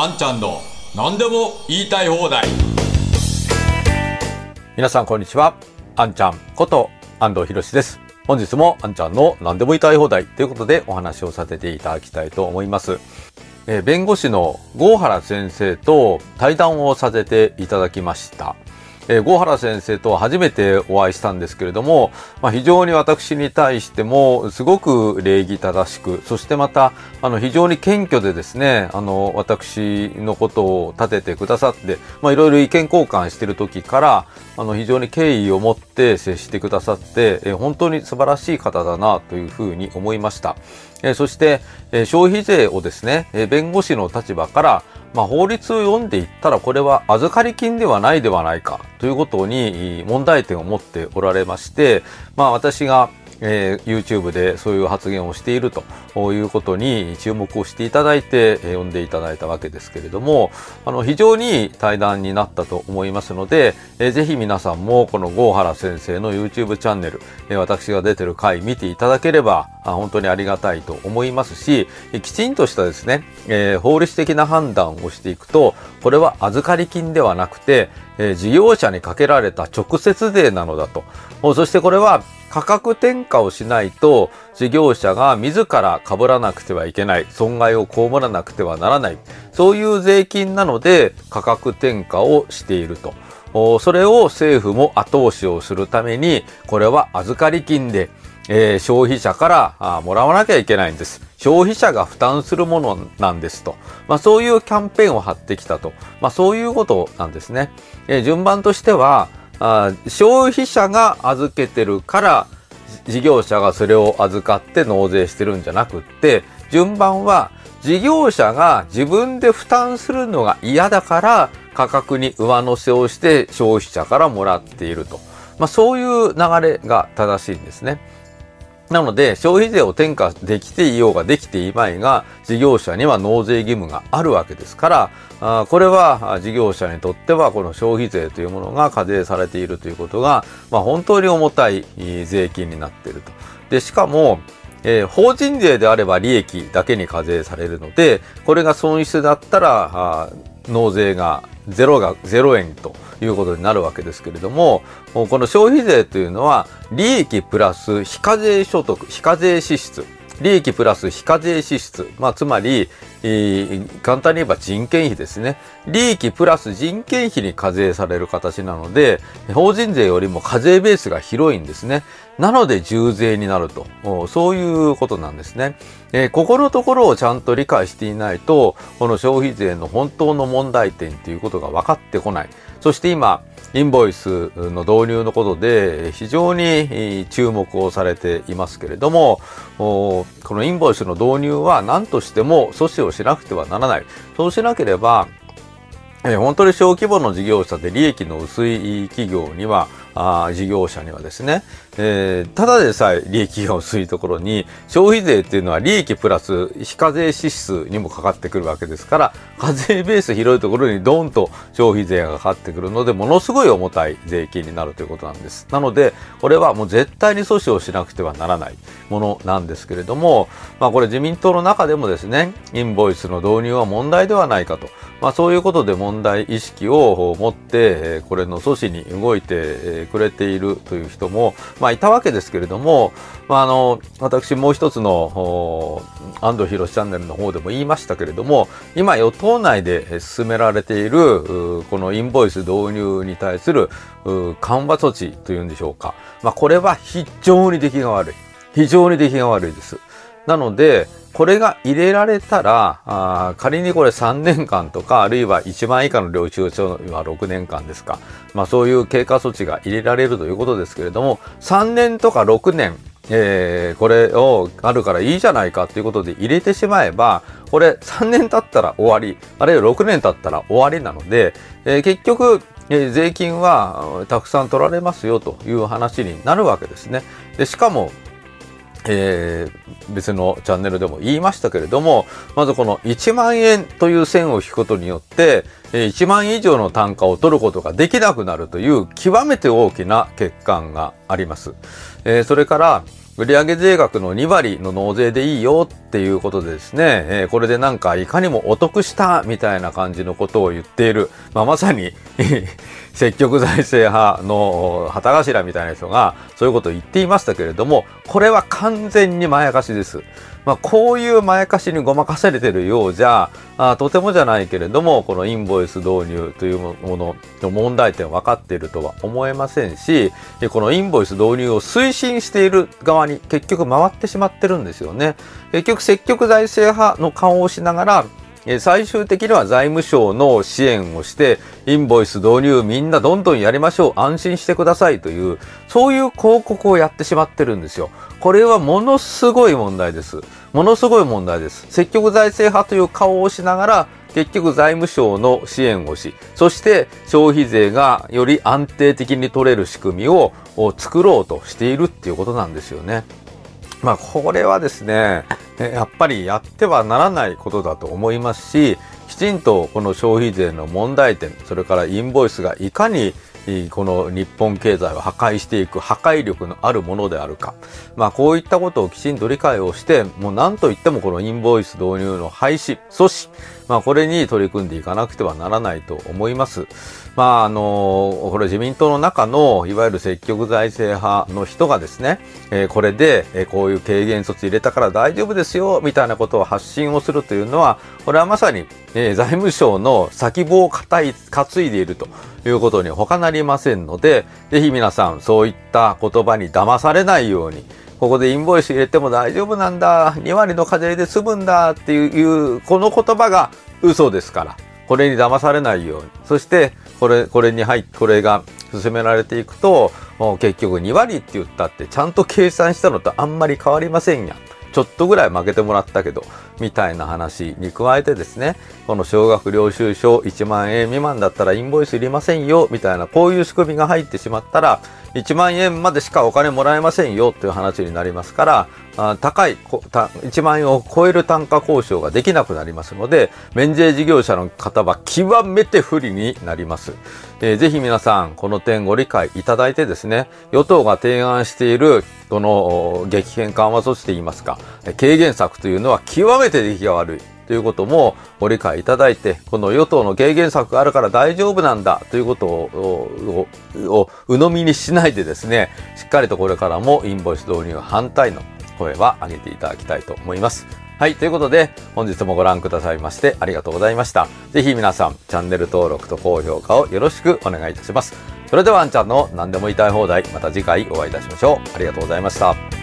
あんちゃんの何でも言いたい放題皆さんこんにちは。あんちゃんこと安藤博です。本日もあんちゃんの何でも言いたい放題ということでお話をさせていただきたいと思います。えー弁護士の郷原先生と対談をさせていただきました。えー郷原先生とは初めてお会いしたんですけれども、まあ、非常に私に対してもすごく礼儀正しく、そしてまた、あの、非常に謙虚でですね、あの、私のことを立ててくださって、ま、いろいろ意見交換してる時から、あの、非常に敬意を持って接してくださって、えー本当に素晴らしい方だなというふうに思いました。えーそして、えー消費税をですね、えー弁護士の立場から、まあ、法律を読んでいったらこれは預かり金ではないではないかということに問題点を持っておられまして、まあ、私が、えー YouTube でそういう発言をしているということに注目をしていただいて、えー読んでいただいたわけですけれどもあの非常に対談になったと思いますので、えーぜひ皆さんもこの郷原先生の YouTube チャンネル、えー私が出てる回見ていただければあ本当にありがたいと思いますしえきちんとしたですね、えー法律的な判断をしていくとこれは預かり金ではなくて、えー事業者にかけられた直接税なのだと。そしてこれは価格転嫁をしないと事業者が自ら被らなくてはいけない。損害を被らなくてはならない。そういう税金なので価格転嫁をしていると。それを政府も後押しをするためにこれは預かり金で、消費者からもらわなきゃいけないんです。消費者が負担するものなんですと、まあ、そういうキャンペーンを張ってきたと、まあ、そういうことなんですね、えー順番としてはあ消費者が預けてるから事業者がそれを預かって納税してるんじゃなくって順番は事業者が自分で負担するのが嫌だから価格に上乗せをして消費者からもらっていると、まあ、そういう流れが正しいんですね。なので消費税を転嫁できていようができていまいが事業者には納税義務があるわけですからあこれは事業者にとってはこの消費税というものが課税されているということが、まあ、本当に重たい税金になっていると。でしかもえー法人税であれば利益だけに課税されるのでこれが損失だったら納税がゼロが0円ということになるわけですけれどもこの消費税というのは利益プラス非課税所得非課税支出利益プラス非課税支出、まあ、つまり、簡単に言えば人件費ですね。利益プラス人件費に課税される形なので法人税よりも課税ベースが広いんですね。なので重税になると。そういうことなんですね、えーここのところをちゃんと理解していないとこの消費税の本当の問題点ということが分かってこない。そして今インボイスの導入のことで非常に注目をされていますけれどもこのインボイスの導入は何としても阻止をしなくてはならない。そうしなければ本当に小規模の事業者で利益の薄い企業にはあ事業者にはですね、えーただでさえ利益が薄いところに消費税っていうのは利益プラス非課税支出にもかかってくるわけですから課税ベース広いところにドンと消費税がかかってくるのでものすごい重たい税金になるということなんです。なのでこれはもう絶対に阻止をしなくてはならないものなんですけれどもまあこれ自民党の中でもですねインボイスの導入は問題ではないかと。まあ、そういうことで問題意識を持って、これの阻止に動いてくれているという人も、まあ、いたわけですけれども、まあ、あの私もう一つの安藤博チャンネルの方でも言いましたけれども今与党内で進められているこのインボイス導入に対する緩和措置というんでしょうか、まあ、これは非常に出来が悪い非常に出来が悪いです。なので、これが入れられたら、あ仮にこれ3年間とか、あるいは1万以下の領収書は6年間ですか。まあそういう経過措置が入れられるということですけれども、3年とか6年、えーこれをあるからいいじゃないかということで入れてしまえば、これ3年経ったら終わり、あるいは6年経ったら終わりなので、えー結局、えー税金はたくさん取られますよという話になるわけですね。でしかも、えー別のチャンネルでも言いましたけれども、まずこの1万円という線を引くことによって、え1万以上の単価を取ることができなくなるという極めて大きな欠陥があります。えーそれから、売上税額の2割の納税でいいよっていうことでですね、えー、これでなんかいかにもお得したみたいな感じのことを言っている、まあ、まさに積極財政派の旗頭みたいな人がそういうことを言っていましたけれども、これは完全にまやかしです。まあ、こういうまやかしにごまかされてるようじゃあとてもじゃないけれどもこのインボイス導入というものの問題点分かっているとは思えませんしこのインボイス導入を推進している側に結局回ってしまってるんですよね。結局積極財政派の顔をしながら最終的には財務省の支援をして、インボイス導入みんなどんどんやりましょう、安心してくださいという、そういう広告をやってしまってるんですよ。これはものすごい問題です。ものすごい問題です。積極財政派という顔をしながら、結局財務省の支援をし、そして消費税がより安定的に取れる仕組みを作ろうとしているっていうことなんですよね。まあこれはですね、やっぱりやってはならないことだと思いますし、きちんとこの消費税の問題点、それからインボイスがいかにこの日本経済を破壊していく破壊力のあるものであるか。まあこういったことをきちんと理解をして、もう何と言ってもこのインボイス導入の廃止、阻止、まあこれに取り組んでいかなくてはならないと思います。まああの、これ自民党の中のいわゆる積極財政派の人がですね、えー、これで、え、こういう軽減措置入れたから大丈夫ですよ、みたいなことを発信をするというのは、これはまさに、えー、財務省の先棒を担いいでいるということに他なりませんので、ぜひ皆さんそういった言葉に騙されないように、ここでインボイス入れても大丈夫なんだ、2割の課税で済むんだっていう、この言葉が嘘ですから、これに騙されないように。そして、これ、これに入って、これが進められていくと、もう結局2割って言ったってちゃんと計算したのとあんまり変わりませんやん。ちょっとぐらい負けてもらったけど、みたいな話に加えてですね、この少額領収書1万円未満だったらインボイスいりませんよ、みたいなこういう仕組みが入ってしまったら、1万円までしかお金もらえませんよという話になりますから、高い1万円を超える単価交渉ができなくなりますので、免税事業者の方は極めて不利になります。えー、ぜひ皆さん、この点ご理解いただいてですね、与党が提案している、この激変緩和措置といいますか、軽減策というのは極めて出来が悪い。ということもご理解いただいて、この与党の軽減策があるから大丈夫なんだということをを鵜呑みにしないでですね、しっかりとこれからもインボイス導入反対の声は上げていただきたいと思います。はい。ということで、本日もご覧くださいましてありがとうございました。ぜひ皆さん、チャンネル登録と高評価をよろしくお願いいたします。それでは、あんちゃんの何でも言いたい放題、また次回お会いいたしましょう。ありがとうございました。